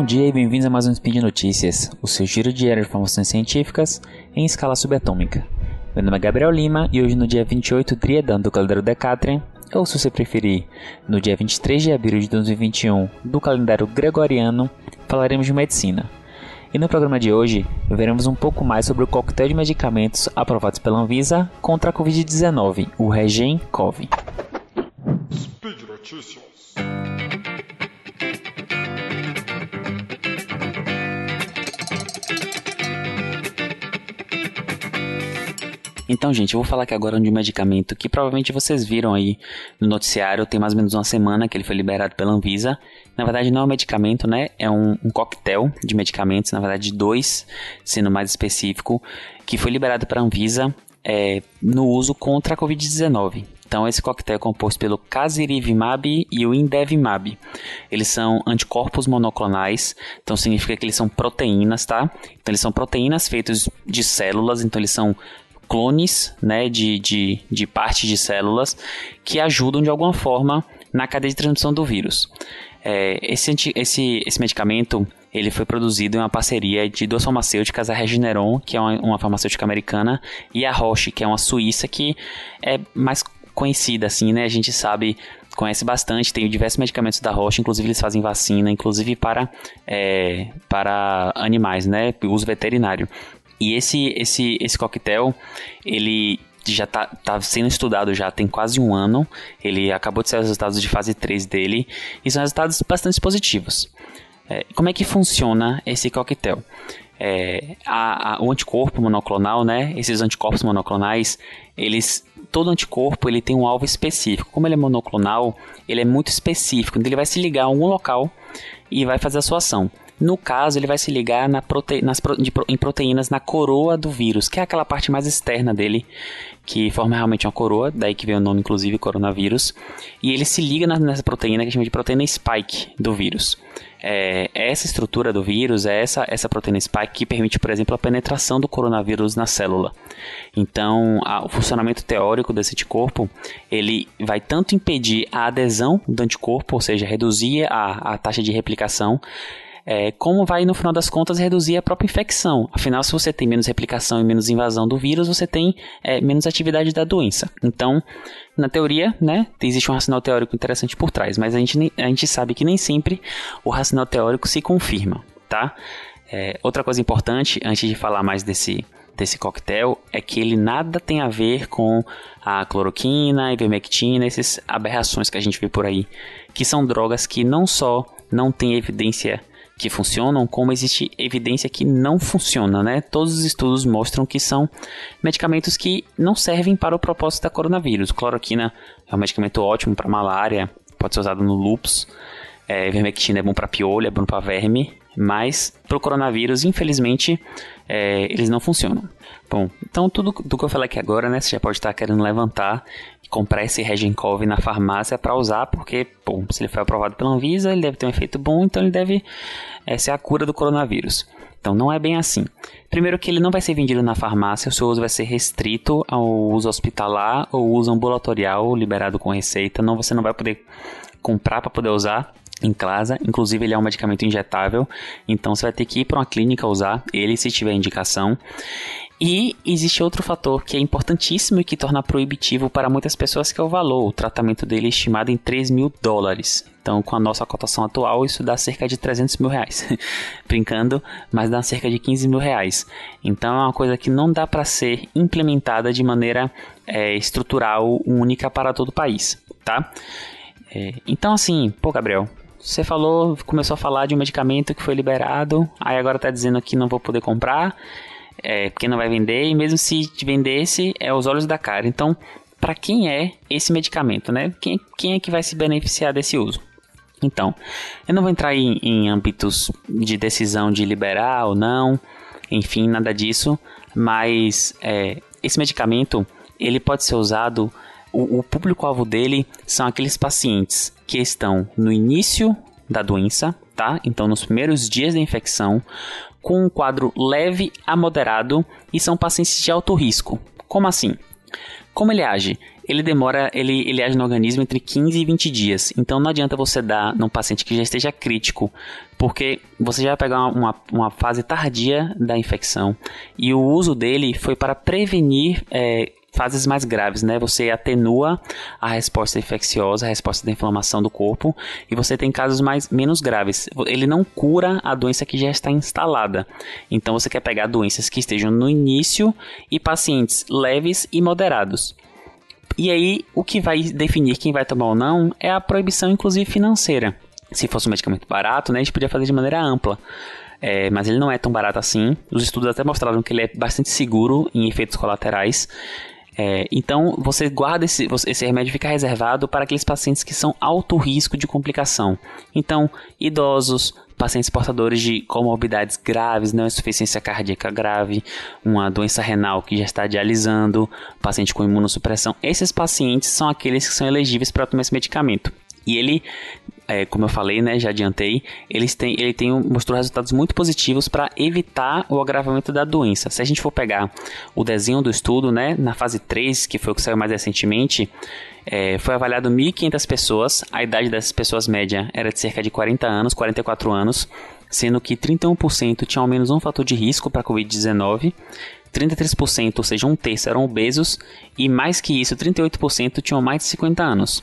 Bom dia e bem-vindos a mais um Speed Notícias, o seu giro diário de informações científicas em escala subatômica. Meu nome é Gabriel Lima e hoje no dia 28 Triadan do calendário Decatrian, ou se você preferir, no dia 23 de abril de 2021 do calendário Gregoriano, falaremos de medicina. E no programa de hoje, veremos um pouco mais sobre o coquetel de medicamentos aprovados pela Anvisa contra a Covid-19, o Regen-Cov. Speed Notícias. Então, gente, eu vou falar aqui agora de um medicamento que provavelmente vocês viram aí no noticiário, tem mais ou menos uma semana que ele foi liberado pela Anvisa. Na verdade, não é um medicamento, né? É um, um coquetel de medicamentos, na verdade, dois, sendo mais específico, que foi liberado pela Anvisa é, no uso contra a Covid-19. Então, esse coquetel é composto pelo Casirivimab e o Indevimab. Eles são anticorpos monoclonais, então significa que eles são proteínas, tá? Então, eles são proteínas feitas de células, então eles são clones né, de, de, de partes de células que ajudam de alguma forma na cadeia de transmissão do vírus. É, esse, esse, esse medicamento ele foi produzido em uma parceria de duas farmacêuticas, a Regeneron, que é uma, uma farmacêutica americana, e a Roche, que é uma suíça que é mais conhecida, assim, né? A gente sabe, conhece bastante, tem diversos medicamentos da Roche, inclusive eles fazem vacina, inclusive para, é, para animais, né? Uso veterinário. E esse, esse, esse coquetel, ele já está tá sendo estudado já tem quase um ano. Ele acabou de sair os resultados de fase 3 dele e são resultados bastante positivos. É, como é que funciona esse coquetel? É, a, a, o anticorpo monoclonal, né? Esses anticorpos monoclonais, eles todo anticorpo ele tem um alvo específico. Como ele é monoclonal, ele é muito específico. Então ele vai se ligar a algum local e vai fazer a sua ação. No caso, ele vai se ligar na prote... nas pro... de... em proteínas na coroa do vírus, que é aquela parte mais externa dele, que forma realmente uma coroa, daí que vem o nome, inclusive, coronavírus. E ele se liga nessa proteína que chama de proteína spike do vírus. É, essa estrutura do vírus é essa, essa proteína spike que permite, por exemplo, a penetração do coronavírus na célula. Então, a, o funcionamento teórico desse anticorpo, ele vai tanto impedir a adesão do anticorpo, ou seja, reduzir a, a taxa de replicação, é, como vai, no final das contas, reduzir a própria infecção. Afinal, se você tem menos replicação e menos invasão do vírus, você tem é, menos atividade da doença. Então, na teoria, né, existe um racional teórico interessante por trás, mas a gente, a gente sabe que nem sempre o racional teórico se confirma, tá? É, outra coisa importante, antes de falar mais desse, desse coquetel, é que ele nada tem a ver com a cloroquina, a ivermectina, essas aberrações que a gente vê por aí, que são drogas que não só não têm evidência que funcionam, como existe evidência que não funciona, né? Todos os estudos mostram que são medicamentos que não servem para o propósito da coronavírus. Cloroquina é um medicamento ótimo para malária, pode ser usado no lupus. É, é bom para piolho, é bom para verme, mas para o coronavírus, infelizmente, é, eles não funcionam. Bom, então tudo do que eu falei aqui agora, né, você já pode estar querendo levantar comprar esse Regencov na farmácia para usar, porque, bom, se ele foi aprovado pela Anvisa, ele deve ter um efeito bom, então ele deve é, ser a cura do coronavírus. Então não é bem assim. Primeiro que ele não vai ser vendido na farmácia, o seu uso vai ser restrito ao uso hospitalar ou uso ambulatorial liberado com receita. Não, você não vai poder comprar para poder usar em casa. Inclusive ele é um medicamento injetável, então você vai ter que ir para uma clínica usar ele se tiver indicação. E existe outro fator que é importantíssimo e que torna proibitivo para muitas pessoas, que é o valor. O tratamento dele é estimado em 3 mil dólares. Então, com a nossa cotação atual, isso dá cerca de 300 mil reais. Brincando, mas dá cerca de 15 mil reais. Então, é uma coisa que não dá para ser implementada de maneira é, estrutural única para todo o país, tá? É, então, assim, pô, Gabriel, você falou, começou a falar de um medicamento que foi liberado, aí agora está dizendo que não vou poder comprar é, porque não vai vender, e mesmo se vendesse, é os olhos da cara. Então, para quem é esse medicamento, né? Quem, quem é que vai se beneficiar desse uso? Então, eu não vou entrar em, em âmbitos de decisão de liberar ou não, enfim, nada disso, mas é, esse medicamento ele pode ser usado. O, o público-alvo dele são aqueles pacientes que estão no início da doença, tá? Então, nos primeiros dias da infecção, com um quadro leve a moderado e são pacientes de alto risco. Como assim? Como ele age? ele demora, ele, ele age no organismo entre 15 e 20 dias. Então não adianta você dar num paciente que já esteja crítico, porque você já vai pegar uma, uma fase tardia da infecção. E o uso dele foi para prevenir é, fases mais graves, né? Você atenua a resposta infecciosa, a resposta da inflamação do corpo, e você tem casos mais menos graves. Ele não cura a doença que já está instalada. Então você quer pegar doenças que estejam no início e pacientes leves e moderados. E aí, o que vai definir quem vai tomar ou não é a proibição, inclusive financeira. Se fosse um medicamento barato, né, a gente podia fazer de maneira ampla. É, mas ele não é tão barato assim. Os estudos até mostraram que ele é bastante seguro em efeitos colaterais. É, então, você guarda esse, esse remédio fica reservado para aqueles pacientes que são alto risco de complicação. Então, idosos, pacientes portadores de comorbidades graves, não insuficiência cardíaca grave, uma doença renal que já está dialisando, paciente com imunossupressão. Esses pacientes são aqueles que são elegíveis para tomar esse medicamento. E ele é, como eu falei, né, já adiantei, eles têm, ele tem, mostrou resultados muito positivos para evitar o agravamento da doença. Se a gente for pegar o desenho do estudo, né, na fase 3, que foi o que saiu mais recentemente, é, foi avaliado 1.500 pessoas, a idade dessas pessoas média era de cerca de 40 anos, 44 anos, sendo que 31% tinham ao menos um fator de risco para a Covid-19, 33%, ou seja, um terço, eram obesos, e mais que isso, 38% tinham mais de 50 anos.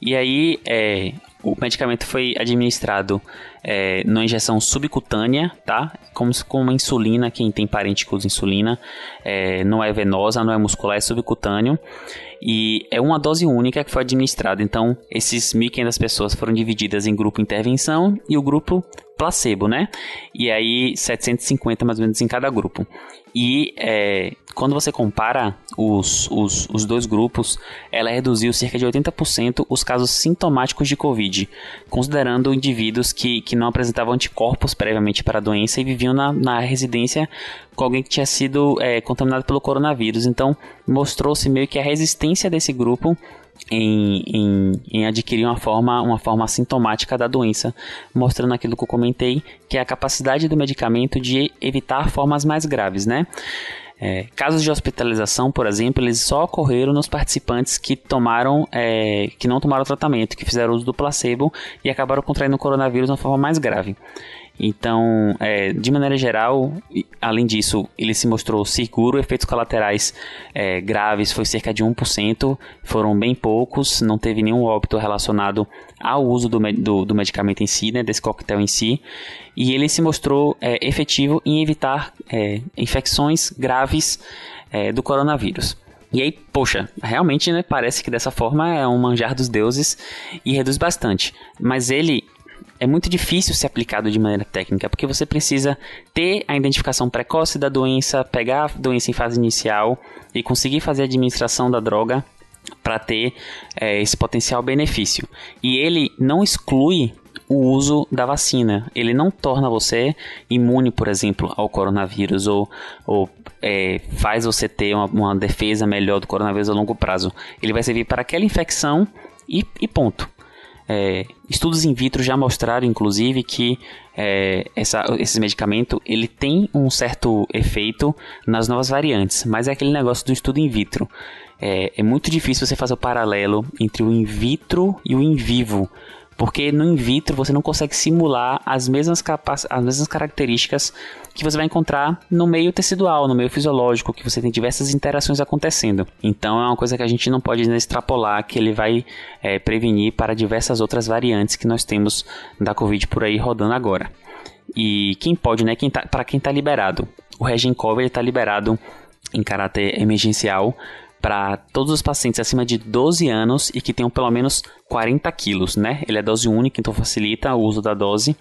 E aí, é, o medicamento foi administrado é, numa injeção subcutânea, tá? Como, com uma insulina, quem tem parente que usa insulina, é, não é venosa, não é muscular, é subcutâneo. E é uma dose única que foi administrada. Então, esses 1.500 pessoas foram divididas em grupo intervenção e o grupo placebo, né? E aí 750 mais ou menos em cada grupo. E é, quando você compara os, os, os dois grupos, ela reduziu cerca de 80% os casos sintomáticos de Covid, considerando indivíduos que, que não apresentavam anticorpos previamente para a doença e viviam na, na residência com alguém que tinha sido é, contaminado pelo coronavírus. Então, mostrou-se meio que a resistência desse grupo em, em, em, adquirir uma forma, uma forma sintomática da doença, mostrando aquilo que eu comentei, que é a capacidade do medicamento de evitar formas mais graves, né? É, casos de hospitalização, por exemplo, eles só ocorreram nos participantes que tomaram, é, que não tomaram tratamento, que fizeram uso do placebo e acabaram contraindo o coronavírus de uma forma mais grave. Então, é, de maneira geral, além disso, ele se mostrou seguro. Efeitos colaterais é, graves foi cerca de 1%, foram bem poucos, não teve nenhum óbito relacionado ao uso do, do, do medicamento em si, né, desse coquetel em si. E ele se mostrou é, efetivo em evitar é, infecções graves é, do coronavírus. E aí, poxa, realmente né, parece que dessa forma é um manjar dos deuses e reduz bastante. Mas ele é muito difícil ser aplicado de maneira técnica, porque você precisa ter a identificação precoce da doença, pegar a doença em fase inicial e conseguir fazer a administração da droga para ter é, esse potencial benefício. E ele não exclui o uso da vacina. Ele não torna você imune, por exemplo, ao coronavírus ou, ou é, faz você ter uma, uma, defesa melhor do coronavírus a longo prazo. Ele vai servir para aquela infecção e, e ponto. É, estudos in vitro já mostraram, inclusive, que é, essa, esse medicamento ele tem um certo efeito nas novas variantes, mas é aquele negócio do estudo in vitro. É, é muito difícil você fazer o paralelo entre o in vitro e o in vivo, porque no in vitro você não consegue simular as mesmas, as mesmas características que você vai encontrar no meio tecidual, no meio fisiológico, que você tem diversas interações acontecendo. Então é uma coisa que a gente não pode extrapolar, que ele vai é, prevenir para diversas outras variantes que nós temos da Covid por aí rodando agora. E quem pode, né? Quem tá, para quem está liberado. O Regencov está liberado em caráter emergencial para todos os pacientes acima de 12 anos e que tenham pelo menos 40 quilos, né? Ele é dose única, então facilita o uso da dose.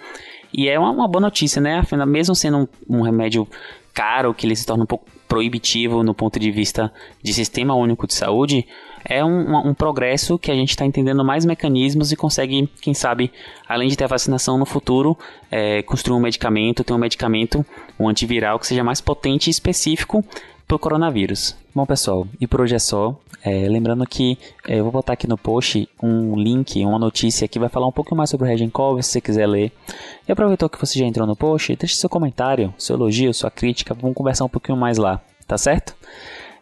E é uma, uma boa notícia, né? Afinal, mesmo sendo um, um, remédio caro, que ele se torna um pouco proibitivo no ponto de vista de sistema único de saúde, é um, um progresso que a gente está entendendo mais mecanismos e consegue, quem sabe, além de ter a vacinação no futuro, é, construir um medicamento, ter um medicamento, um antiviral que seja mais potente e específico pro coronavírus. Bom, pessoal, e por hoje é só. É, lembrando que é, eu vou botar aqui no post um link, uma notícia que vai falar um pouco mais sobre o Regen Cover, se você quiser ler. E aproveitou que você já entrou no post, deixe seu comentário, seu elogio, sua crítica, vamos conversar um pouquinho mais lá, tá certo?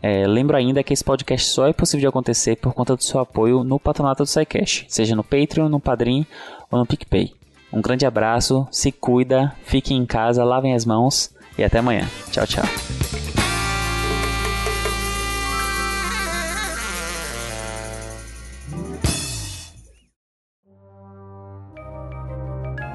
É, lembro ainda que esse podcast só é possível de acontecer por conta do seu apoio no patronato do SciCash, seja no Patreon, no Padrim ou no PicPay. Um grande abraço, se cuida, fiquem em casa, lavem as mãos e até amanhã. Tchau, tchau.